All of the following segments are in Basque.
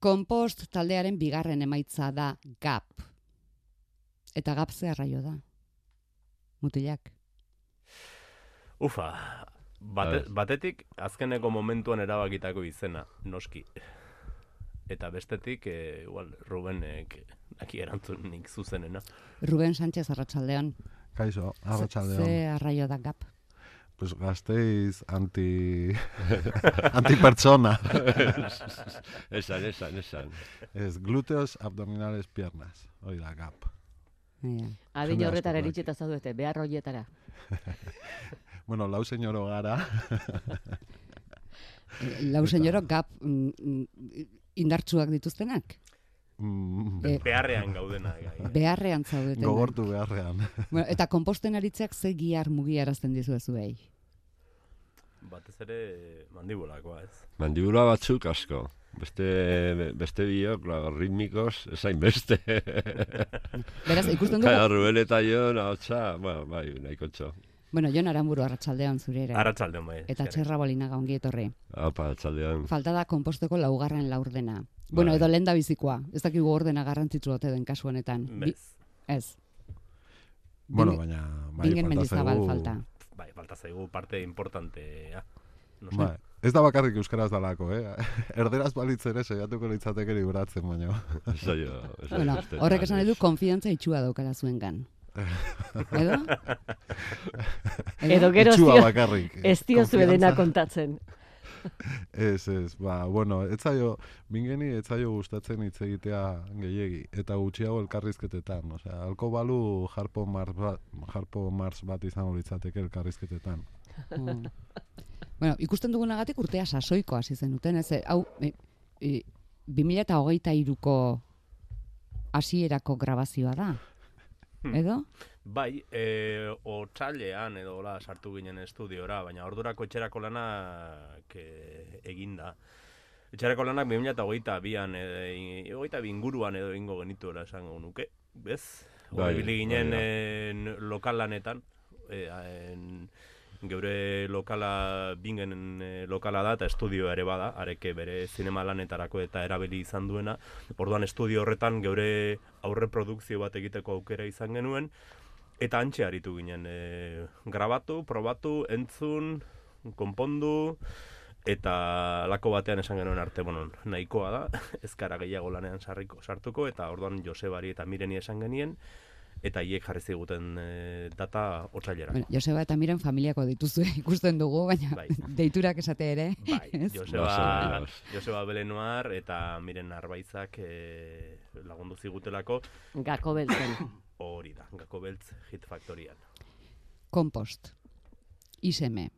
Kompost taldearen bigarren emaitza da GAP. Eta GAP ze arraio da? Mutilak. Ufa, bate, batetik azkeneko momentuan erabakitako izena, noski. Eta bestetik, e, igual, Rubenek naki erantzunik zuzenena. Ruben Sánchez Arratsaldeon. Kaixo, arratsaldeon. Ze arraio da GAP? Pues gasteiz anti... antipertsona. esan, esan, esan. Ez, gluteos abdominales piernas. Hoi da, gap. Ja. Adin horretara eritxeta zaudete, behar horietara. Bueno, lau señoro gara. Lau senyoro GAP mm, mm, indartsuak dituztenak? Mm, Eh, Beharrean gaudena. gai. Beharrean zaudeten. gogortu beharrean. Bueno, eta komposten aritzeak ze giar mugiarazten dizu zuei. Batez ere mandibulakoa, ez? Mandibula batzuk asko. Beste, beste biok, la, ritmikos, esain beste. Beraz, ikusten Kaya, dugu, Rubén eta jo, nautza, bueno, bai, nahiko txo. bueno, Jon Aramburu arratsaldeon zure ere. Arratsaldeon bai. Eta txerra bolinaga ongi etorri. Apa, txaldean. Falta da konposteko laugarren laurdena. Bueno, Bai. edo lehen da bizikoa. Ez dakigu ordena garrantzitsu ote den kasu honetan. Bi- ez. bueno, baina... Bai, Bingen falta mendizabal zaigu- falta. Bai, falta zaigu parte importantea. No sé. Bai, ez da bakarrik euskaraz dalako, eh? Erderaz balitz ere saiatuko litzateke libratzen, baino. Zaio, Bueno, horrek esan du konfiantza itxua daukala zuengan. Edo? Edo gero ez bakarrik. ez dio zuedena kontatzen. Ez, ez, ba, bueno, ez zaio, mingeni ez zaio gustatzen hitz egitea gehiegi, eta gutxiago elkarrizketetan, osea, alko balu jarpo mars bat, jarpo mars bat izango litzateke elkarrizketetan. Mm. bueno, ikusten dugunagatik urtea sasoiko hasi zenuten, ez? eh, Hau, e, e, 2023ko hasierako grabazioa da. Hmm. Edo? Bai, e, otsailean edo hola sartu ginen estudiora, baina ordurako etxerako lanak e, eginda. Etxerako lanak 2022an edo hogeita bi inguruan edo ingo genituela esango nuke, bez? Bai, Bai, ibili ginen bai, en, lokal lanetan, e, en, geure lokala bingen e, lokala da eta estudio ere bada, areke bere zinema lanetarako eta erabili izan duena. Orduan estudio horretan geure aurre produkzio bat egiteko aukera izan genuen eta antxe aritu ginen e, grabatu, probatu, entzun, konpondu eta lako batean esan genuen arte, bueno, nahikoa da, ez gara gehiago lanean sarriko, sartuko, eta orduan Josebari eta Mireni esan genien, eta hiek jarri ziguten e, data otsailera. Bueno, Joseba eta Miren familiako dituzue ikusten dugu, baina Bai. deiturak esate ere. Bai? Joseba, Joseba Belenuar eta Miren Arbaitzak e, lagundu zigutelako Gako beltzen. hori da, Gako Beltz Hit Factorian. Kompost. Iseme.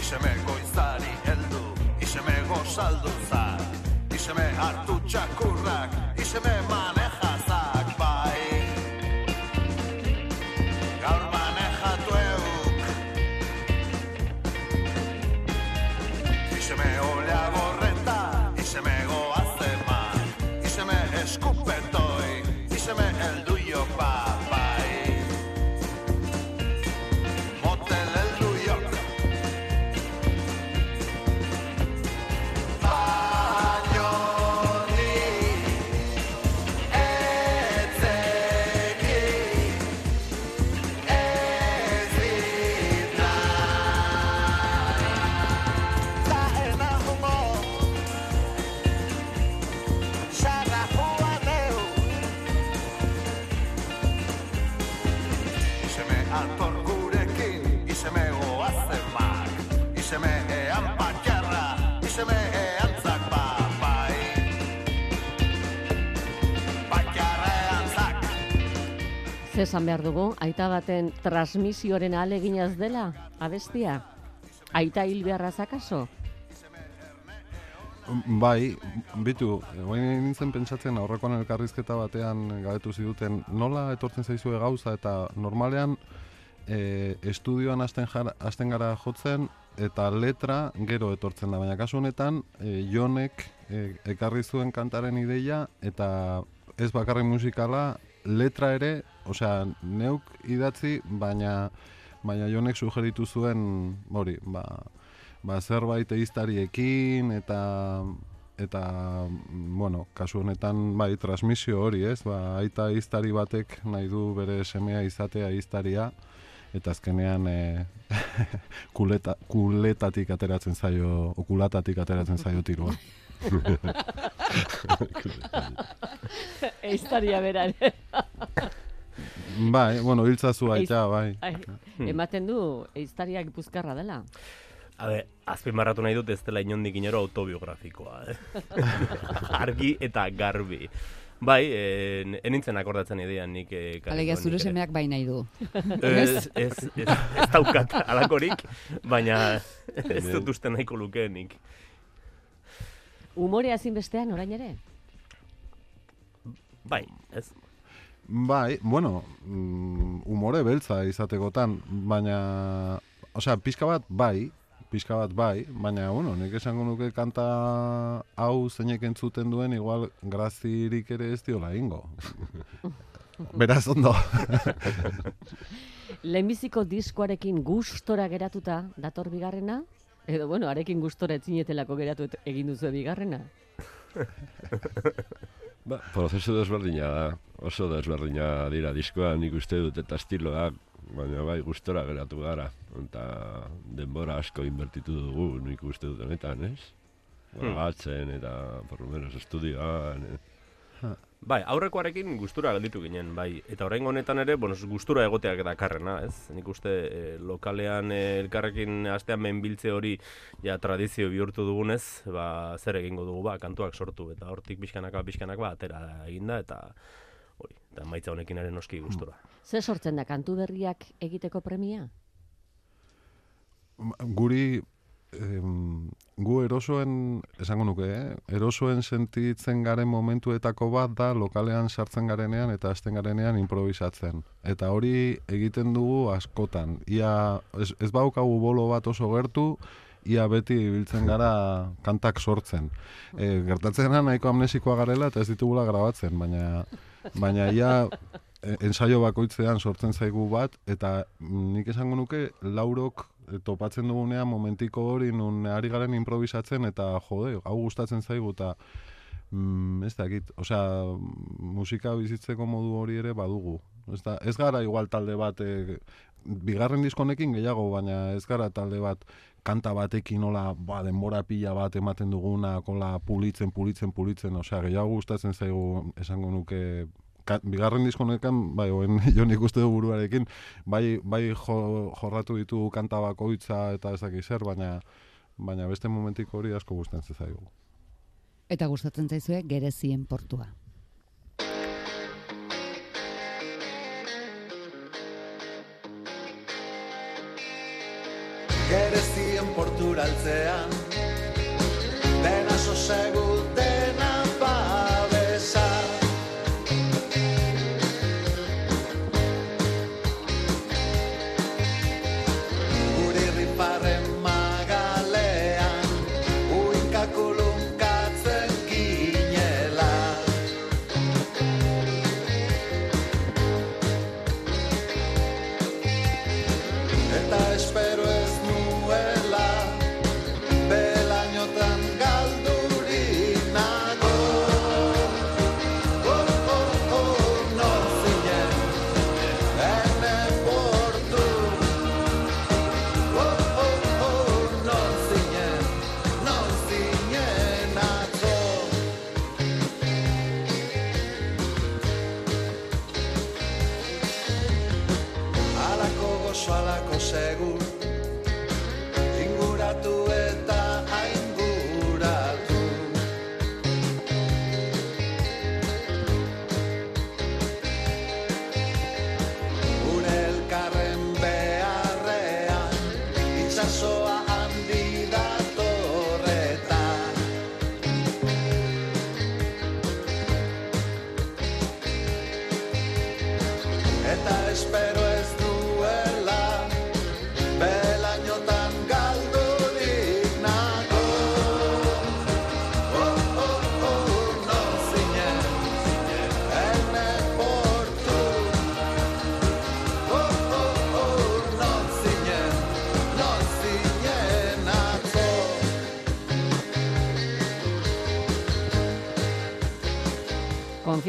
Iseme goizari heldu, iseme gozaldu zak, iseme hartu txakurrak, iseme manejazak bai. Gaur manejatu euk, iseme olla gorreta, iseme goazemak, iseme eskupetoi, Ze esan behar dugu, aita baten transmisioaren aleginaz dela, abestia? Aita hil beharra zakaso? Bai, bitu, guain nintzen pentsatzen aurrekoan elkarrizketa batean gabetu ziduten nola etortzen zaizue gauza eta normalean e, estudioan hasten, hasten gara jotzen eta letra gero etortzen da, baina kasu honetan e, Jonek e, ekarri zuen kantaren ideia eta ez bakarrik musikala, letra ere, osea, neuk idatzi, baina baina Jonek sugeritu zuen, hori, ba, ba zerbait eiztariekin eta eta bueno, kasu honetan bai transmisio hori, ez? Ba, aita iztari batek nahi du bere semea izatea iztaria eta azkenean e, kuleta, kuletatik ateratzen zaio, okulatatik ateratzen zaio tirua. Eiztaria berare. bai, bueno, hiltzazu aita, bai. Ai, ematen du eiztaria gipuzkarra dela. A ber, azpimarratu nahi dut ez dela inondik inero autobiografikoa, eh? Argi eta garbi. Bai, eh, enintzen akordatzen idean nik... Eh, Alegia zure semeak bai nahi du. Ez, ez, ez, ez daukat alakorik, baina ez dut uste nahiko lukeenik. Umorea ezinbestean orain ere? Bai, ez. Bai, bueno, mm, umore beltza izatekotan, baina, osea, pixka bat bai, pixka bat bai, baina, bueno, nik esango nuke kanta hau zeinek entzuten duen, igual grazirik ere ez diola ingo. Beraz, ondo. Lehenbiziko diskoarekin gustora geratuta dator bigarrena? Edo, bueno, arekin gustora etzinetelako geratu et- egin duzu bigarrena? Ba, prozesu desberdina da, oso desberdina dira diskoa nik uste dut eta estiloak, baina bai gustora geratu gara, eta denbora asko inbertitu dugu nik uste dut honetan, ez? Grabatzen eta, por lo menos, estudioan, eh? Bai, aurrekoarekin gustura gelditu ginen, bai. Eta orain honetan ere, bueno, gustura egoteak dakarrena, ez? Nik uste eh, lokalean eh, elkarrekin astean menbiltze hori ja tradizio bihurtu dugunez, ba, zer egingo dugu, ba, kantuak sortu, eta hortik pixkanaka, pixkanaka, ba, atera eginda, eta hori, eta maitza honekin ere noski gustura. Ze sortzen da kantu berriak egiteko premia? Guri, em, gu erosoen, esango nuke, eh? erosoen sentitzen garen momentuetako bat da lokalean sartzen garenean eta hasten garenean improvisatzen. Eta hori egiten dugu askotan. Ia, ez, ez baukagu bolo bat oso gertu, ia beti ibiltzen gara kantak sortzen. E, gertatzen da nahiko amnesikoa garela eta ez ditugula grabatzen, baina, baina ia e, ensaio bakoitzean sortzen zaigu bat, eta nik esango nuke laurok topatzen dugunean momentiko hori nun ari garen improvisatzen eta jode, hau gustatzen zaigu eta mm, ez dakit, osea, musika bizitzeko modu hori ere badugu. Ez, da, ez gara igual talde bat, e, bigarren diskonekin gehiago, baina ez gara talde bat kanta batekin nola ba, denbora pila bat ematen duguna, kola pulitzen, pulitzen, pulitzen, osea, gehiago gustatzen zaigu esango nuke ka, bigarren diskonekan, bai, oen jo nik uste du buruarekin, bai, bai jo, jorratu ditu kanta bakoitza eta ez zer, baina baina beste momentiko hori asko gustatzen zaigu. Eta gustatzen zaizue gerezien portua. Gerezien porturaltzean Dena sosegu,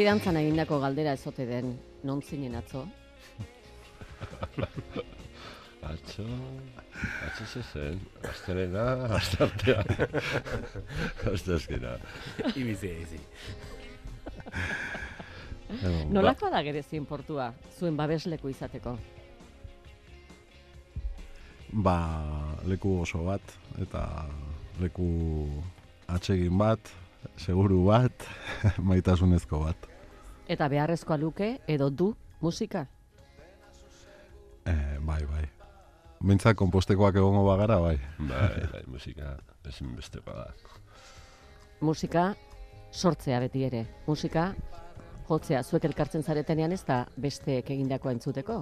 Konfidantzan egindako galdera ezote den, non zinen atzo? Atzo, atzo ze zen, astelena, astartea, astazkena. Ibizi, ibizi. Nolakoa da gerezien portua, zuen babesleku izateko? Ba, leku oso bat, eta leku atsegin bat, seguru bat, maitasunezko bat. Eta beharrezkoa luke, edo du, musika? Eh, bai, bai. Bintzak kompostekoak egongo bagara, bai. Bai, bai, musika ezinbestekoa da. Musika sortzea beti ere. Musika jotzea zuek elkartzen zaretenean ez da besteek egindakoa entzuteko.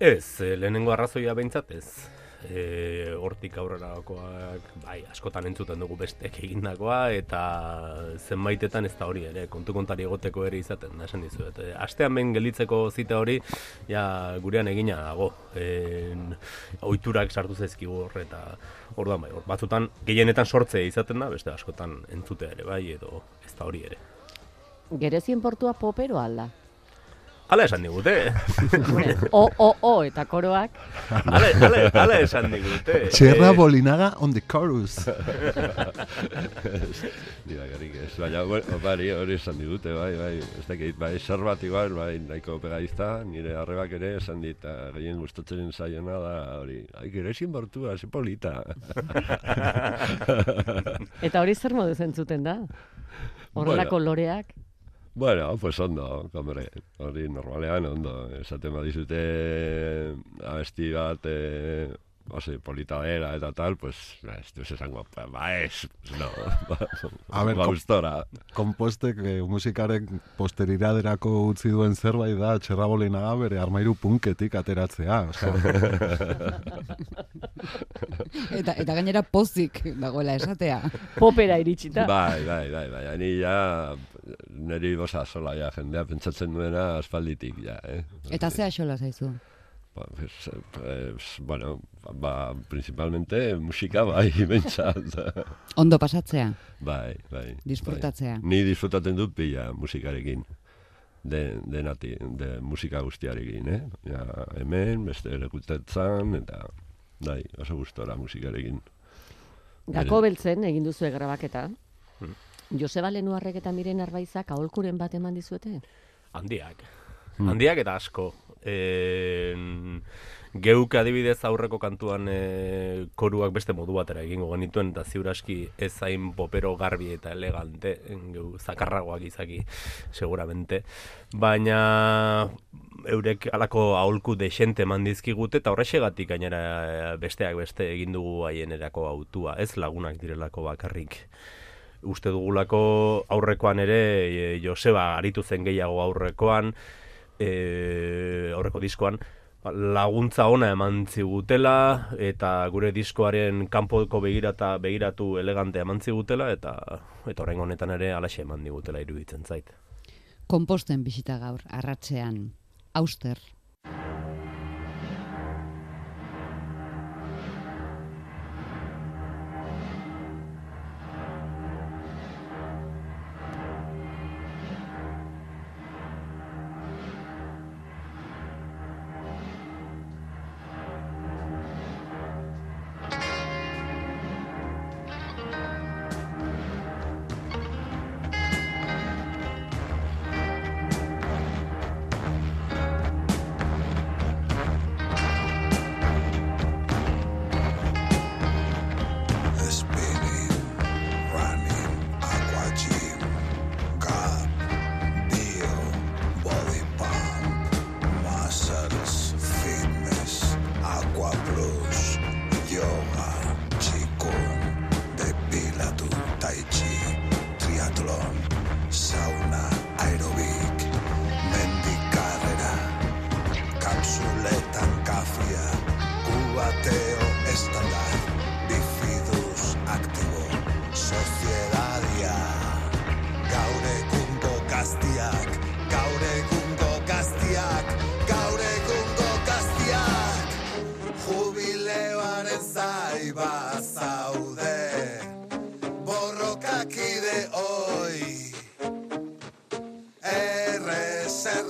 Ez, eh, lehenengo arrazoia behintzat ez. E, hortik aurrerakoak, bai, askotan entzuten dugu bestek egindakoa, eta zenbaitetan ez da hori ere, kontu kontari egoteko ere izaten, da esan dizuet. E, astean behin gelditzeko zita hori, ja, gurean egina dago. E, oiturak sartu zaizkigu hor, eta orduan bai, hor, batzutan gehienetan sortzea izaten da, beste askotan entzutea ere, bai, edo ez da hori ere. Gerezien portua popero alda. Hala esan digute. o, o, o, eta koroak. Hala, hala, hala esan digute. Txerra Eh, Bolinaga on the chorus. Dira garik ez, baina bueno, bari hori esan digute, bai, bai, ez dakit, bai, zer bat igual, bai, nahiko pegaizta, nire arrebak ere esan dit, eta gehien gustatzen zaiona da, hori, ai, gerezin bortua, ze polita. Eta hori zer moduz entzuten da? Horrelako loreak? Bueno, pues ondo, hombre, hori normalean ondo, esaten badizute abesti bat, eh, oso polita bera eta tal, pues, ba, ez du esango, ba, ba ez, no, ba, A ber, ba, gustora. Kompostek eh, musikaren posteriraderako utzi duen zerbait da Txerra Bolinaga bere armairu punketik ateratzea. Osea, Eta, eta gainera pozik dagoela esatea. Popera iritsita. Bai, bai, bai, bai, ni ja, niri bosa sola, ja, jendea pentsatzen duena aspalditik, ja, eh? Eta ze axola zaizu. Ba, pues, pues, bueno, ba, principalmente musika bai, bentsat. Ondo pasatzea, bai, bai. disfrutatzea. Bai. Ni disfrutatzen dut pila musikarekin. De, denati, de musika guztiarekin, eh? Ja, hemen, beste lekutetzan, eta bai, oso gustora musikarekin. Gako beltzen egin duzu grabaketa. Hmm. Joseba Lenuarrek eta Miren Arbaizak aholkuren bat eman dizuete? handiak. Hmm. Handiak eta asko. E, geuk adibidez aurreko kantuan e, koruak beste modu batera egingo genituen eta ziuraski ez zain popero garbi eta elegante geu zakarragoak izaki seguramente baina eurek alako aholku desente eman dizkigute eta horrexegatik gainera e, besteak beste egin dugu haienerako autua ez lagunak direlako bakarrik uste dugulako aurrekoan ere e, Joseba aritu zen gehiago aurrekoan e, aurreko diskoan laguntza ona eman zigutela eta gure diskoaren kanpoko begirata begiratu elegante eman zigutela eta eta orain honetan ere alaxe eman digutela iruditzen zait. Komposten bisita gaur, arratzean. Auster.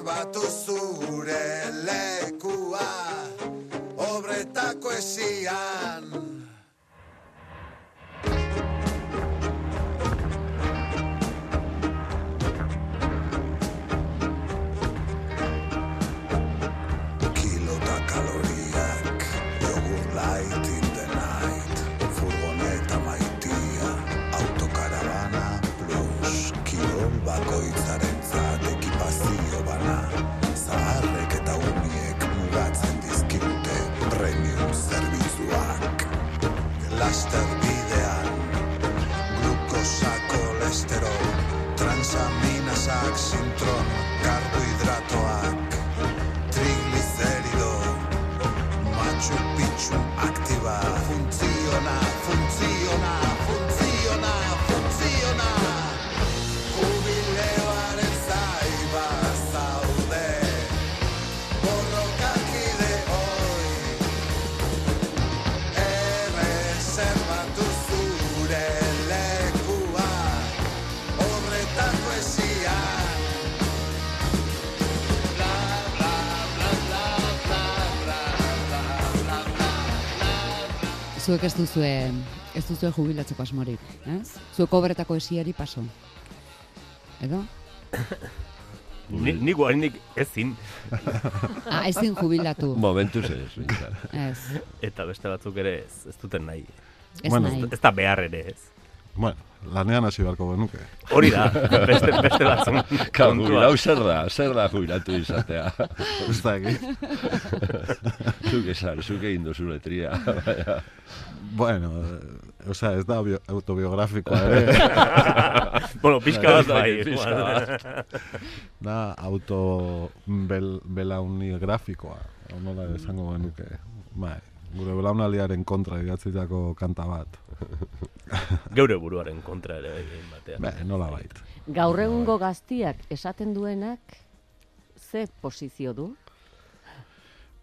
batu zure lekua obretako esia Zuek ez duzue, ez duzue jubilatzeko asmorik, ez? Zuek obretako esiari paso. Edo? Ni, ni guainik ezin, Ah, ezin jubilatu. Momentuz ez. Ez, eta beste batzuk ere ez, ez duten nahi. ez Bueno, nahi. Ez da behar ere ez. Bueno, lanean hasi beharko genuke. Hori da, beste, beste batzun Ka, jubilau zer da, zer da jubilatu izatea. Ez da egin. zuk esan, zuk egin duzu letria. Baina, Bueno, eh, o sea, ez da bio- autobiografikoa ere. bueno, pixka bat bai. Pixka bat. da auto bel, belauni grafikoa. Nola esango genuke. Bai, gure belaunaldiaren kontra idatzitako kanta bat. Geure buruaren kontra ere bai, batean. Bai, nola bait. Gaur egungo gaztiak esaten duenak ze posizio du?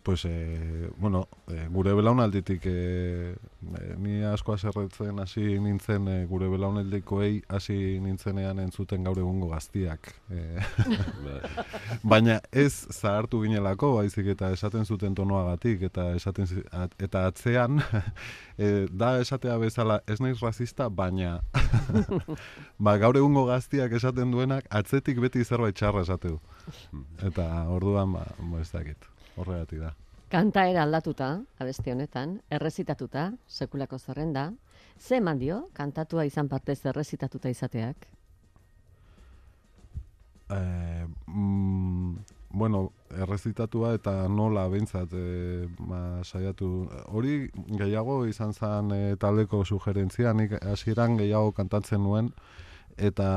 Pues, eh, bueno, eh, gure belaunalditik eh, eh, ni asko aserretzen hasi nintzen eh, gure belaunaldikoei hasi nintzenean entzuten gaur egungo gaztiak. Bai. baina ez zahartu ginelako, baizik eta esaten zuten tonoagatik, eta esaten at- eta atzean eh, da esatea bezala ez naiz razista, baina ba, gaur egungo gaztiak esaten duenak atzetik beti zerbait txarra esate du. Eta orduan, ba, ba, ez dakit, horregatik da. Kantaera aldatuta, abesti honetan, errezitatuta, sekulako zerrenda, ze eman dio, kantatua izan partez errezitatuta izateak? Eh, mm, bueno, errezitatua eta nola behintzat eh, ba, saiatu. Hori gehiago izan zen eh, taldeko sugerentzia, nik hasieran gehiago kantatzen nuen, eta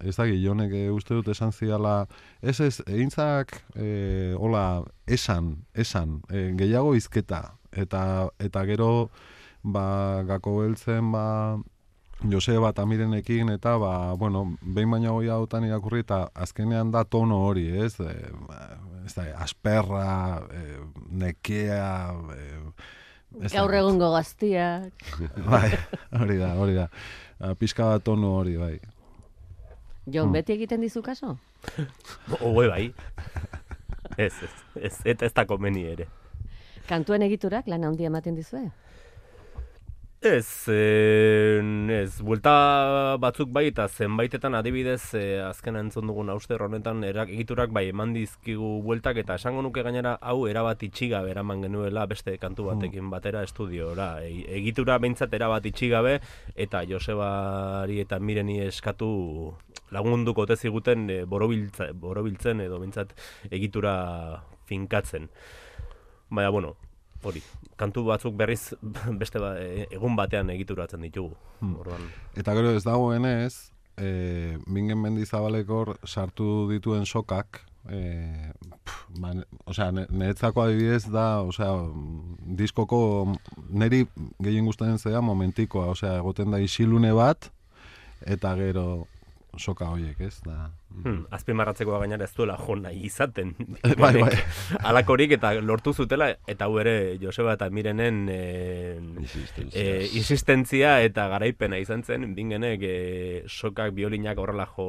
ez da jonek eh, uste dut esan ziala, ez ez, egintzak, eh, hola, esan, esan, eh, gehiago izketa, eta, eta gero, ba, gako beltzen, ba, Joseba Tamirenekin eta ba, bueno, behin baina hoi hautan irakurri eta azkenean da tono hori, ez? E, ez da, asperra, e, nekea, e, Gaur egungo gaztiak, Bai, hori da, hori da. A, pixka bat tono hori, bai. Jon, Hmm. beti egiten dizu kaso? Oe bai. Ez, ez, ez, eta ez da komeni ere. Kantuen egiturak lan handia ematen dizue? Eh, ez, buelta batzuk bai eta zenbaitetan adibidez eh, azken entzun dugun auster honetan erak, egiturak bai eman dizkigu bueltak eta esango nuke gainera hau erabat itxigabe eraman genuela beste kantu batekin batera estudiora. E, egitura behintzat erabat itxigabe eta Josebari eta Mireni eskatu lagunduko ote ziguten e, borobiltzen edo behintzat egitura finkatzen. Baina, bueno, hori, kantu batzuk berriz beste ba, e- egun batean egituratzen ditugu. Hmm. Orduan, Eta gero ez dagoenez, e, Bingen Mendizabalekor sartu dituen sokak, e, pf, ba, osea, ne- niretzako adibidez da, osea, diskoko neri gehien gustatzen zea momentikoa, osea, egoten da isilune bat, eta gero soka horiek, ez? Da, hmm, azpimarratzekoa gainera ez duela jo nahi izaten. Bai, bai. Alakorik eta lortu zutela, eta hau ere Joseba eta Mirenen e, e, insistentzia eta garaipena izan zen, bingenek e, sokak biolinak horrela jo,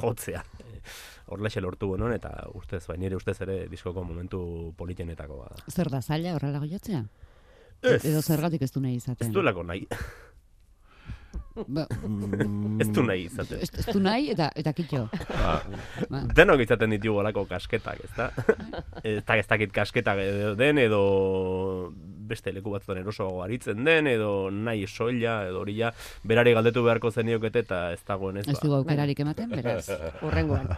jotzea. horrelaxe lortu genuen, eta ustez, bai, nire ustez ere diskoko momentu politenetako bada. Zer da zaila horrela goiatzea? Ez, Edo zergatik ez du nahi ez izaten? duelako nahi, Ba, ez du nahi izaten. ez, ez du nahi eta eta kitxo. Ba, Ba, Denok izaten ditugu olako kasketak, ezta? ez da, ez dakit kasketak den, edo beste leku batzutan erosoago aritzen den, edo nahi soila, edo hori ja, berari galdetu beharko zeniokete eta ez dagoen ez ez ba. dugu aukerarik ematen, beraz. Urrengoan.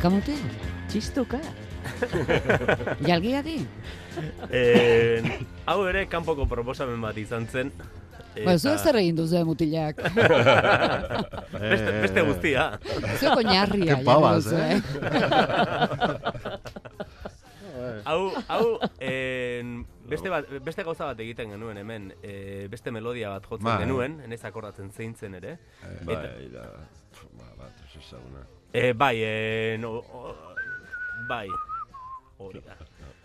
Aikamote? Txistuka. Jalgia di? Eh, hau ere kanpoko proposamen bat izan zen. Ba, zu zer egin duzu mutilak. beste, beste guztia. Zu oinarria. Ke pavas, jarri duzu, eh? Hau, hau, en, beste, bat, beste gauza bat egiten genuen hemen, e, beste melodia bat jotzen Bai. genuen, enez akordatzen zein zen ere. bai, da, ba, bat, ez ezaguna. E, bai, e, no, o, bai, hori da.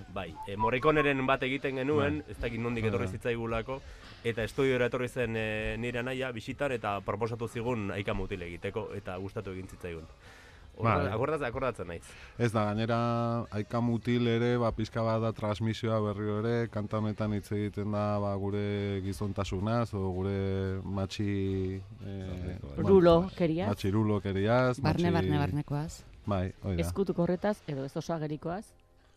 Bai, e, Morriconeren bat egiten genuen, ez dakit nondik etorri zitzaigulako, eta estudiora etorri zen e, nire anaia bisitan eta proposatu zigun aika mutil egiteko, eta gustatu egin zitzaigun. Bai. Akordatzen, akordatzen naiz. Ez da, gainera, aika mutil ere, ba, pizka bat da transmisioa berriro ere, kanta honetan hitz egiten da, ba, gure gizontasunaz, o gure matxi... Eh, Rulo, keriaz. Matxi rulo keriaz. Barne, matxi- barne, barnekoaz. Bai, hoi da. Ezkutuko horretaz, edo ez osagerikoaz.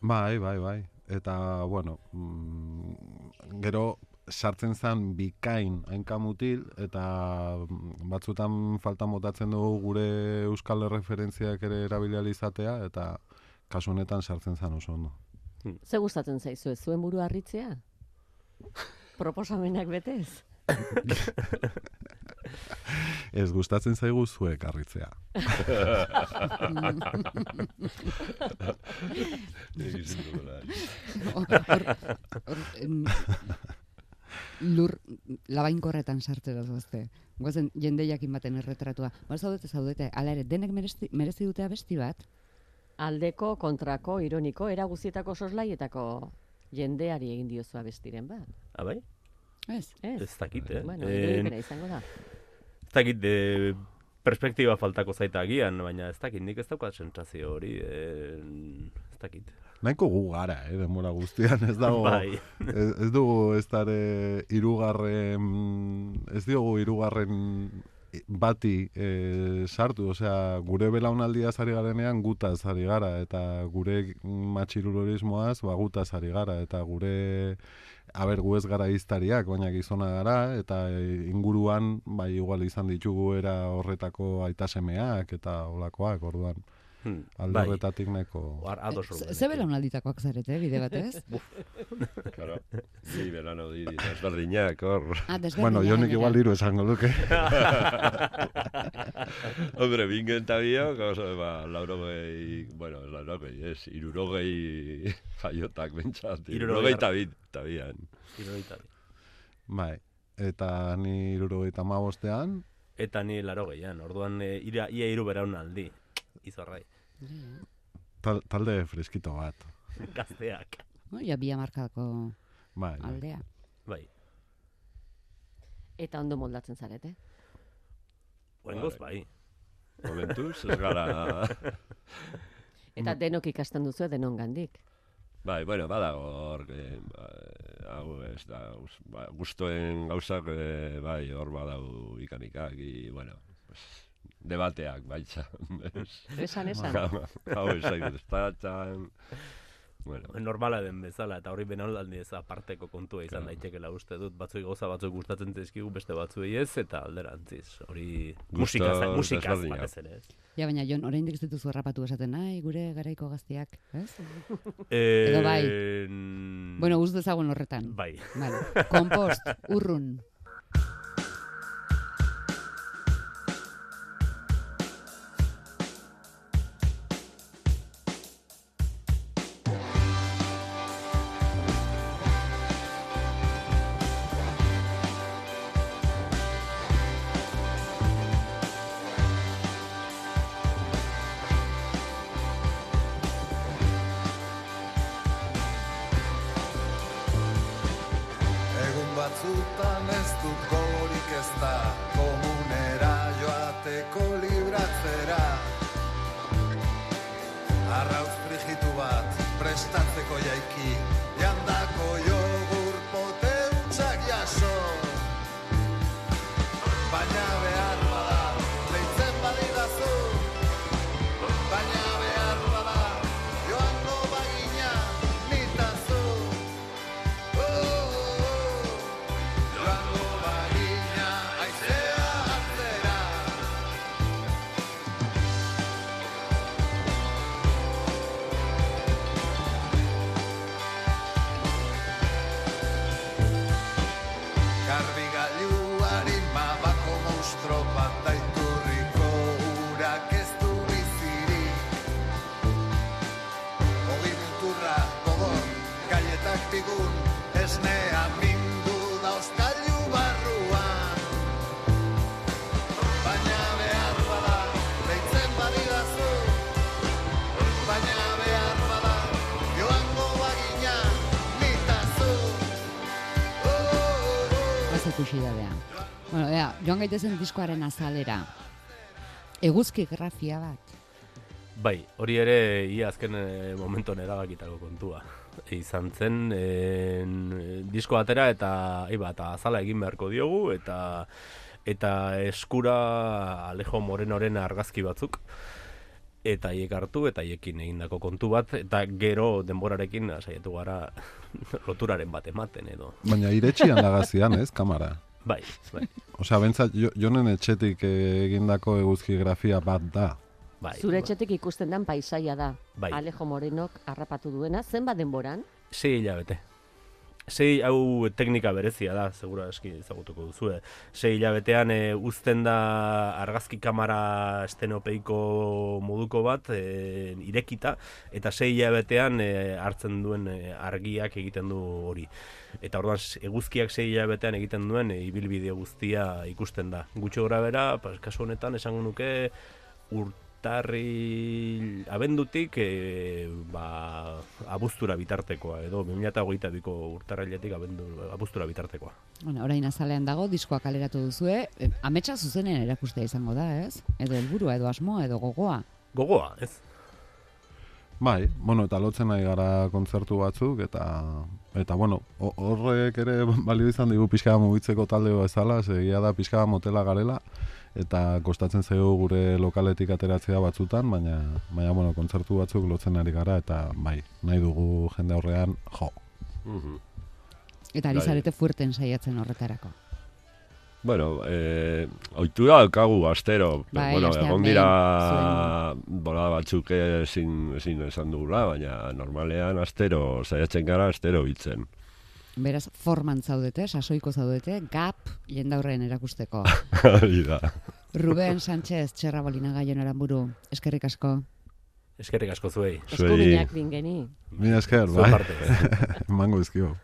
Bai, bai, bai. Eta, bueno, mm, gero sartzen zen bikain hainka mutil, eta mm, batzutan falta motatzen dugu gure euskal referentziak ere erabiliali izatea, eta kasu honetan sartzen zen oso ondo. Ze gustatzen zaizu, ez zuen buru harritzea? Proposamenak betez? Ez gustatzen zaigu zuek harritzea. lur labainkorretan sartze da zazte. Guazen jende jakin baten erretratua. Ba, zaudete, zaudete, ala ere, denek merezi, merezi dute abesti bat? Aldeko, kontrako, ironiko, era guztietako soslaietako jendeari egin diozu abestiren bat. Abai? Ez? Ez? Ez dakit, eh? Bueno, En- irudipena izango da. ez dakit, e, perspektiba faltako zaita agian, baina ez dakit, nik ez daukat sentsazio hori, e, ez dakit. Nahiko gu gara, eh, denbora guztian, ez dago... Bai. ez, ez dugu ez dare irugarren, ez diogu irugarren bati e, sartu, osea, gure belaunaldia ari garenean gutaz ari gara, eta gure matxirulorismoaz ba, gutaz ari gara, eta gure Aber, gu ez gara iztariak, baina gizona gara, eta inguruan, bai, igual izan ditugu era horretako aitasemeak eta olakoak, orduan. Hmm, alde bai. nahiko... Ar, ados Ze- horrekin. Ze belaunalditakoak zarete, bide batez? Claro. Ni berano di desberdinak, hor. Ah, desberdina. Bueno, jonik gainera. igual hiru esango luke. Hombre, bingen eta biok, oso, ba, laurogei, bueno, ez laurogei, ez, irurogei jaiotak bentsat. Hirurogei Irurogei eta bi, eta bian. Hirurogeita bi. bai, eta ni irurogeita mabostean, Eta ni laro gehian, orduan e, ira, ia iru beraun aldi. Izorrai. tal, talde freskito bat. Gazteak. No, ja bi hamarkadako Bai, bai. aldea. Bai. Eta ondo moldatzen zarete. Oengoz bai. Momentuz, ez gara... Eta denok ikasten duzu denon gandik. Bai, bueno, badago hor, eh, ba, hau ez da, us- ba, gustoen gauzak, eh, bai, hor badau ikanikak, i, bueno, pues, debateak, baitza. Esan, esan. hau ez zait, estatxan, bueno, Normala den bezala, eta hori benaldi ez aparteko kontua izan daitekeela uste dut. Batzuei gauza batzuk gustatzen zaizkigu beste batzuei ez, eta alderantziz. Hori Gusto musika, musika batez ere ez. Ja, baina Jon, oraindik ez dituzu harrapatu esaten, nahi, gure garaiko gaztiak, ez? Eh, Edo bai. Bueno, uz dezagun horretan. Bai. Vale. Kompost, urrun. Batzutan ez dut gogorik ez da Komunera joateko libratzera. Arrauz frigitu bat prestatzeko jaiki joan gaitezen diskoaren azalera. Eguzki grafia bat. Bai, hori ere ia azken e, momenton erabakitako kontua. Izan zen, en, disko atera eta, iba, eta azala egin beharko diogu, eta eta eskura Alejo Morenoren argazki batzuk eta hiek hartu eta hiekin egindako kontu bat eta gero denborarekin saiatu gara loturaren bat ematen edo. Baina iretxian lagazian, ez, kamara. Bai, bai, Osea, bentsat, jo, jonen etxetik egindako eguzki grafia bat da. bai. Zure etxetik ikusten den paisaia da. Bai. Alejo Morenok harrapatu duena, zenbat denboran? Sei hilabete. Sei hau teknika berezia da, segura eski ezagutuko duzue. Sei hilabetean e, uzten da argazki kamera estenopeiko moduko bat e, irekita, eta sei hilabetean e, hartzen duen argiak egiten du hori. Eta orduan eguzkiak sei hilabetean egiten duen e, ibilbide guztia ikusten da. Gutxo gora bera, pas, kasu honetan esango nuke urtarri abendutik e, ba, abuztura bitartekoa edo 2022ko urtarrailetik abendu abuztura bitartekoa. Bueno, orain azalean dago, diskoa kaleratu duzue, e, ametsa zuzenen erakustea izango da, ez? Edo helburua, edo asmoa, edo gogoa. Gogoa, ez? Bai, bueno, eta lotzen nahi gara kontzertu batzuk, eta, eta bueno, ho- horrek ere balio izan digu pixka mugitzeko talde bezala, segia da pixka motela garela, eta kostatzen zaigu gure lokaletik ateratzea batzutan, baina, baina bueno, kontzertu batzuk lotzen ari gara, eta bai, nahi dugu jende aurrean, jo. Mhm. Eta ari Bai. zarete fuerten saiatzen horretarako. Bueno, eh, oitura daukagu astero. Bai, bueno, egon behin, dira bola batzuk ezin, ezin esan dugula, baina normalean astero, saiatzen gara astero hitzen. Beraz, forman zaudete, sasoiko zaudete, gap jendaurren erakusteko. Hori da. Ruben Sánchez, txerra bolina gaien aramburu, eskerrik asko. Eskerrik asko zuei. Zuei. Eskubinak bingeni. Mila esker, bai. parte. Mango izkio.